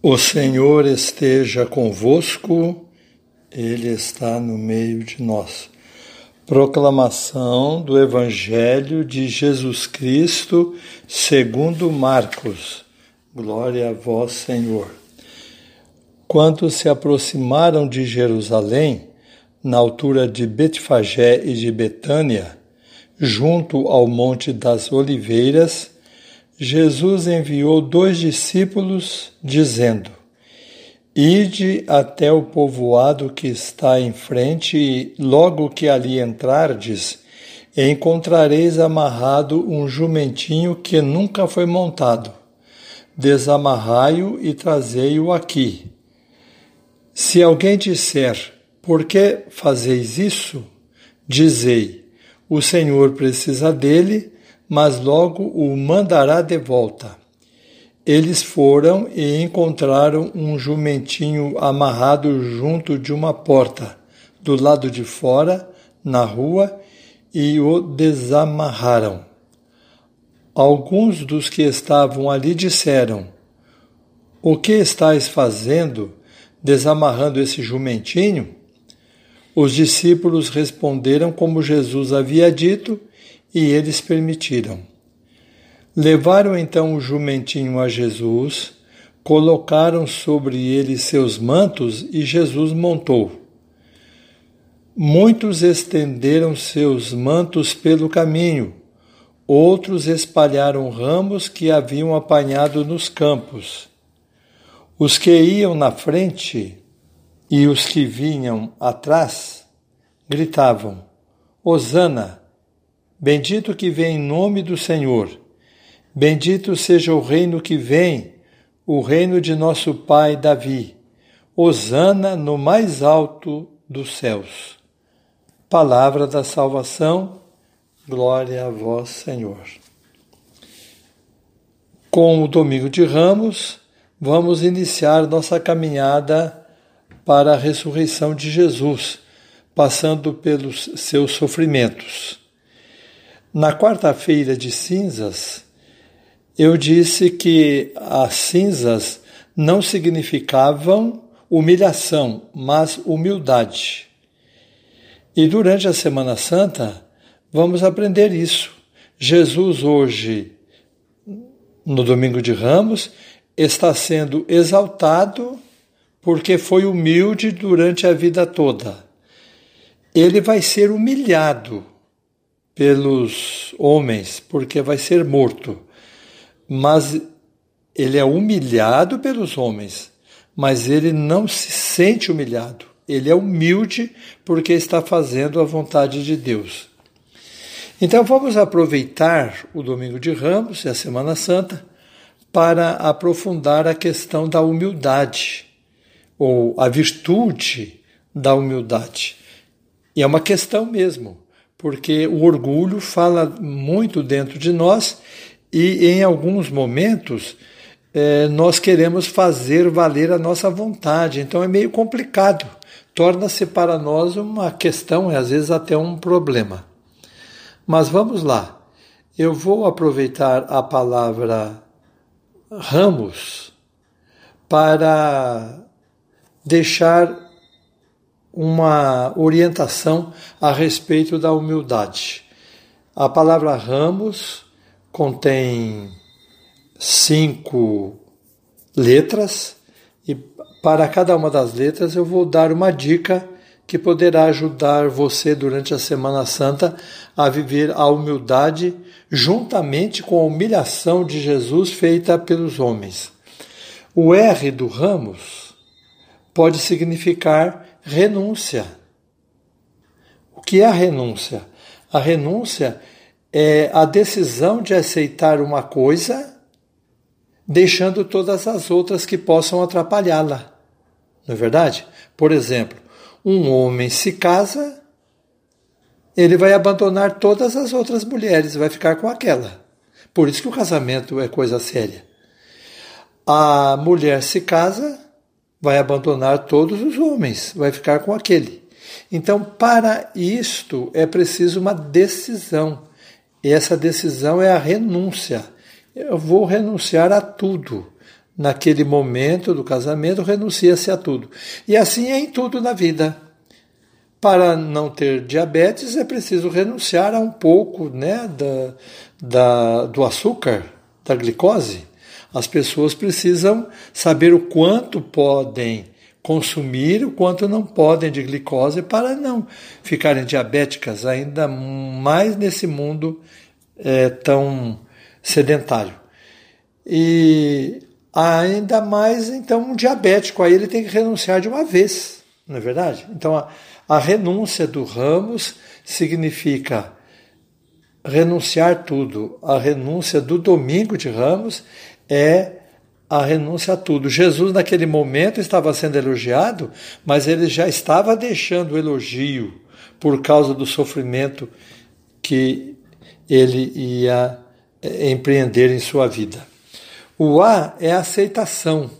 O Senhor esteja convosco, Ele está no meio de nós. Proclamação do Evangelho de Jesus Cristo segundo Marcos. Glória a vós, Senhor. Quando se aproximaram de Jerusalém, na altura de Betfagé e de Betânia, junto ao Monte das Oliveiras, Jesus enviou dois discípulos, dizendo: Ide até o povoado que está em frente, e logo que ali entrardes, encontrareis amarrado um jumentinho que nunca foi montado. Desamarrai-o e trazei-o aqui. Se alguém disser: Por que fazeis isso? Dizei: O Senhor precisa dele mas logo o mandará de volta. Eles foram e encontraram um jumentinho amarrado junto de uma porta, do lado de fora, na rua, e o desamarraram. Alguns dos que estavam ali disseram: O que estáis fazendo, desamarrando esse jumentinho? Os discípulos responderam como Jesus havia dito e eles permitiram. Levaram então o jumentinho a Jesus, colocaram sobre ele seus mantos e Jesus montou. Muitos estenderam seus mantos pelo caminho, outros espalharam ramos que haviam apanhado nos campos. Os que iam na frente e os que vinham atrás gritavam: Hosana! Bendito que vem em nome do Senhor. Bendito seja o reino que vem, o reino de nosso pai Davi. Hosana no mais alto dos céus. Palavra da salvação, glória a vós, Senhor. Com o Domingo de Ramos, vamos iniciar nossa caminhada para a ressurreição de Jesus, passando pelos seus sofrimentos. Na quarta-feira de cinzas, eu disse que as cinzas não significavam humilhação, mas humildade. E durante a Semana Santa, vamos aprender isso. Jesus, hoje, no Domingo de Ramos, está sendo exaltado porque foi humilde durante a vida toda. Ele vai ser humilhado pelos homens, porque vai ser morto. Mas ele é humilhado pelos homens, mas ele não se sente humilhado. Ele é humilde porque está fazendo a vontade de Deus. Então vamos aproveitar o Domingo de Ramos e a Semana Santa para aprofundar a questão da humildade, ou a virtude da humildade. E é uma questão mesmo porque o orgulho fala muito dentro de nós e em alguns momentos é, nós queremos fazer valer a nossa vontade, então é meio complicado. Torna-se para nós uma questão e às vezes até um problema. Mas vamos lá. Eu vou aproveitar a palavra ramos para deixar uma orientação a respeito da humildade. A palavra ramos contém cinco letras e para cada uma das letras eu vou dar uma dica que poderá ajudar você durante a Semana Santa a viver a humildade juntamente com a humilhação de Jesus feita pelos homens. O R do ramos pode significar renúncia. O que é a renúncia? A renúncia é a decisão de aceitar uma coisa, deixando todas as outras que possam atrapalhá-la. Não é verdade? Por exemplo, um homem se casa, ele vai abandonar todas as outras mulheres, vai ficar com aquela. Por isso que o casamento é coisa séria. A mulher se casa, vai abandonar todos os homens, vai ficar com aquele. Então, para isto é preciso uma decisão. E essa decisão é a renúncia. Eu vou renunciar a tudo. naquele momento do casamento, renuncia-se a tudo. E assim é em tudo na vida. Para não ter diabetes é preciso renunciar a um pouco né, da, da, do açúcar, da glicose. As pessoas precisam saber o quanto podem consumir, o quanto não podem de glicose para não ficarem diabéticas, ainda mais nesse mundo é, tão sedentário. E ainda mais, então, um diabético, aí ele tem que renunciar de uma vez, não é verdade? Então, a, a renúncia do Ramos significa renunciar tudo. A renúncia do domingo de Ramos é a renúncia a tudo. Jesus, naquele momento, estava sendo elogiado, mas ele já estava deixando o elogio por causa do sofrimento que ele ia eh, empreender em sua vida. O A é aceitação.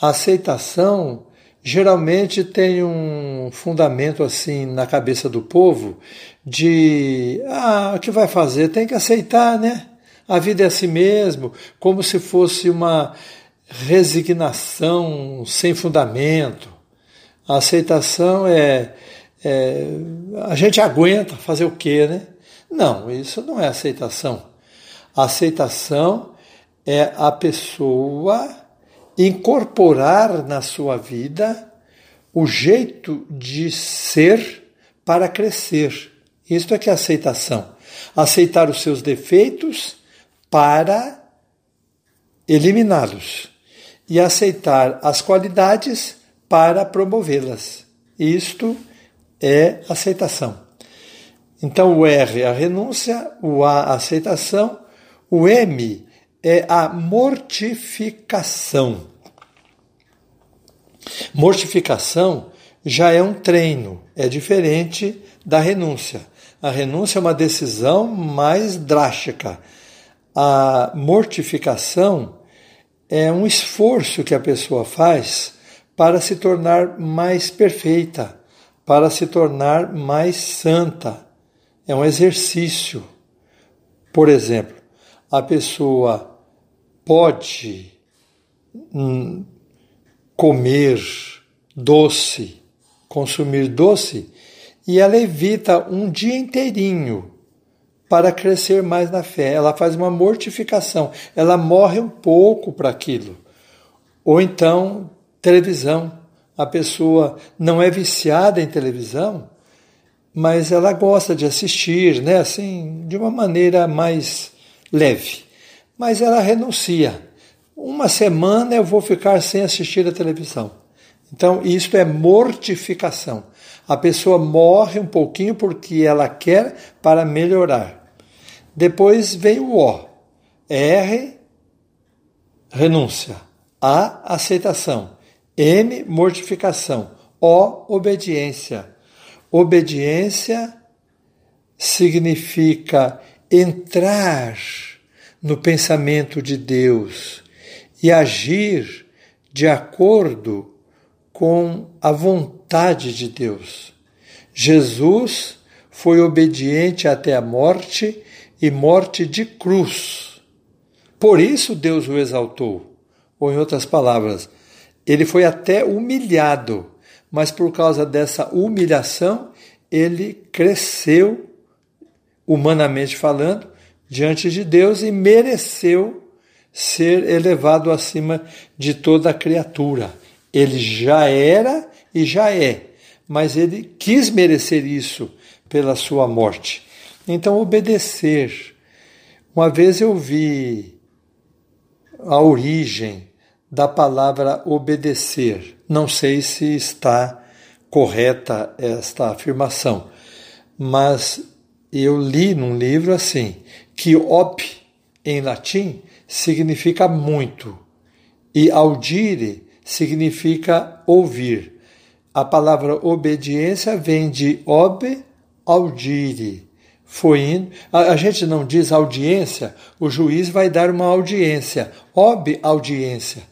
A aceitação geralmente tem um fundamento assim na cabeça do povo de ah, o que vai fazer? Tem que aceitar, né? A vida é assim mesmo, como se fosse uma resignação sem fundamento. A aceitação é, é a gente aguenta fazer o quê, né? Não, isso não é aceitação. A aceitação é a pessoa incorporar na sua vida o jeito de ser para crescer. Isto é que é aceitação. Aceitar os seus defeitos para eliminá-los e aceitar as qualidades para promovê-las. Isto é aceitação. Então o R é a renúncia, o A a aceitação, o M é a mortificação. Mortificação já é um treino, é diferente da renúncia. A renúncia é uma decisão mais drástica. A mortificação é um esforço que a pessoa faz para se tornar mais perfeita, para se tornar mais santa é um exercício. Por exemplo, a pessoa pode hum, comer doce, consumir doce, e ela evita um dia inteirinho para crescer mais na fé. Ela faz uma mortificação, ela morre um pouco para aquilo. Ou então, televisão. A pessoa não é viciada em televisão, mas ela gosta de assistir, né, assim, de uma maneira mais leve. Mas ela renuncia. Uma semana eu vou ficar sem assistir a televisão. Então, isso é mortificação. A pessoa morre um pouquinho porque ela quer para melhorar. Depois vem o O. R, renúncia. A, aceitação. M, mortificação. O, obediência. Obediência significa entrar no pensamento de Deus e agir de acordo com a vontade de Deus. Jesus foi obediente até a morte e morte de cruz. Por isso Deus o exaltou. Ou, em outras palavras, ele foi até humilhado mas por causa dessa humilhação, ele cresceu, humanamente falando, diante de Deus e mereceu ser elevado acima de toda a criatura. Ele já era e já é, mas ele quis merecer isso pela sua morte. Então, obedecer. Uma vez eu vi a origem da palavra obedecer. Não sei se está correta esta afirmação, mas eu li num livro assim que op em latim significa muito e audire significa ouvir. A palavra obediência vem de ob audire. Foi indo. A, a, gente não diz audiência, o juiz vai dar uma audiência, ob audiência.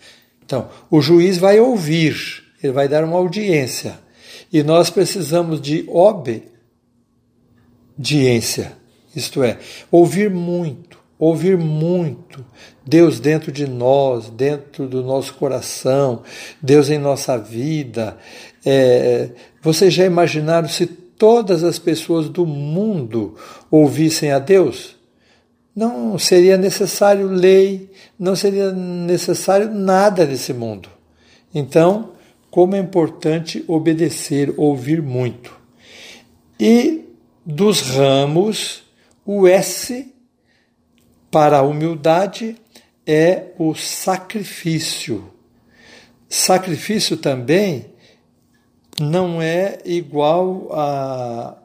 Então, o juiz vai ouvir, ele vai dar uma audiência. E nós precisamos de obediência, isto é, ouvir muito, ouvir muito Deus dentro de nós, dentro do nosso coração, Deus em nossa vida. É, vocês já imaginaram se todas as pessoas do mundo ouvissem a Deus? Não seria necessário lei, não seria necessário nada nesse mundo. Então, como é importante obedecer, ouvir muito. E dos ramos, o S para a humildade é o sacrifício. Sacrifício também não é igual a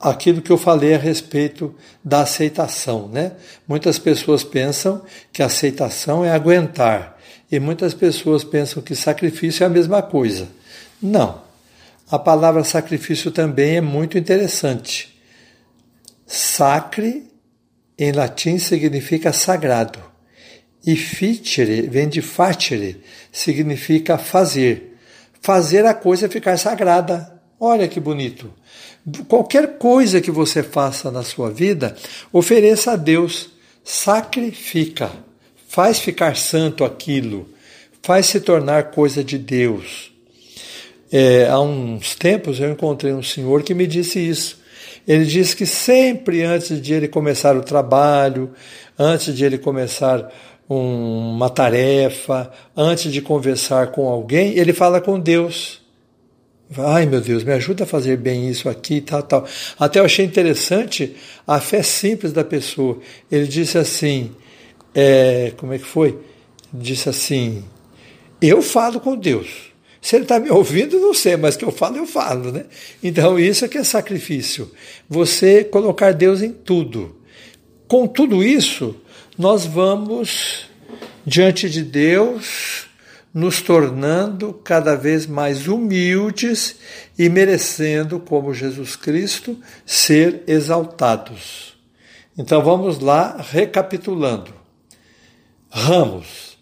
aquilo que eu falei a respeito da aceitação, né? Muitas pessoas pensam que aceitação é aguentar e muitas pessoas pensam que sacrifício é a mesma coisa. Não. A palavra sacrifício também é muito interessante. Sacre em latim significa sagrado. E ficere vem de facere, significa fazer. Fazer a coisa ficar sagrada. Olha que bonito. Qualquer coisa que você faça na sua vida, ofereça a Deus. Sacrifica. Faz ficar santo aquilo. Faz se tornar coisa de Deus. É, há uns tempos eu encontrei um senhor que me disse isso. Ele diz que sempre antes de ele começar o trabalho, antes de ele começar um, uma tarefa, antes de conversar com alguém, ele fala com Deus. Ai meu Deus, me ajuda a fazer bem isso aqui, tal, tal. Até eu achei interessante a fé simples da pessoa. Ele disse assim: é, como é que foi? Disse assim: eu falo com Deus. Se ele está me ouvindo, não sei, mas que eu falo, eu falo, né? Então, isso é que é sacrifício. Você colocar Deus em tudo. Com tudo isso, nós vamos diante de Deus, nos tornando cada vez mais humildes e merecendo, como Jesus Cristo, ser exaltados. Então vamos lá, recapitulando. Ramos.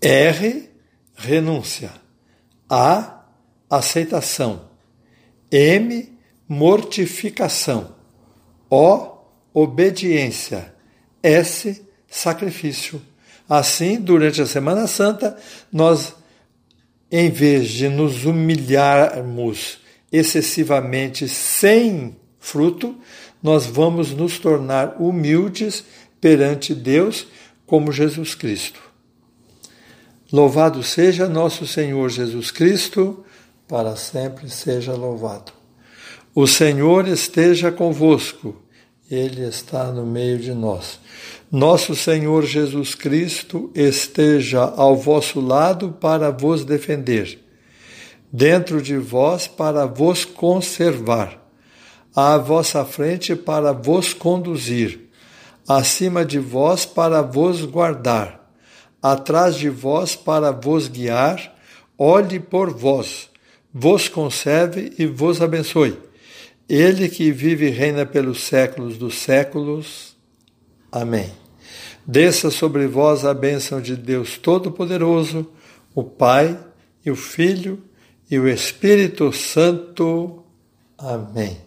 R renúncia. A, aceitação. M, mortificação. O, obediência. S, sacrifício. Assim, durante a Semana Santa, nós, em vez de nos humilharmos excessivamente sem fruto, nós vamos nos tornar humildes perante Deus, como Jesus Cristo. Louvado seja nosso Senhor Jesus Cristo, para sempre seja louvado. O Senhor esteja convosco, Ele está no meio de nós. Nosso Senhor Jesus Cristo esteja ao vosso lado para vos defender, dentro de vós para vos conservar, à vossa frente para vos conduzir, acima de vós para vos guardar atrás de vós para vos guiar, olhe por vós, vos conserve e vos abençoe. Ele que vive e reina pelos séculos dos séculos. Amém. Desça sobre vós a bênção de Deus Todo-Poderoso, o Pai e o Filho e o Espírito Santo. Amém.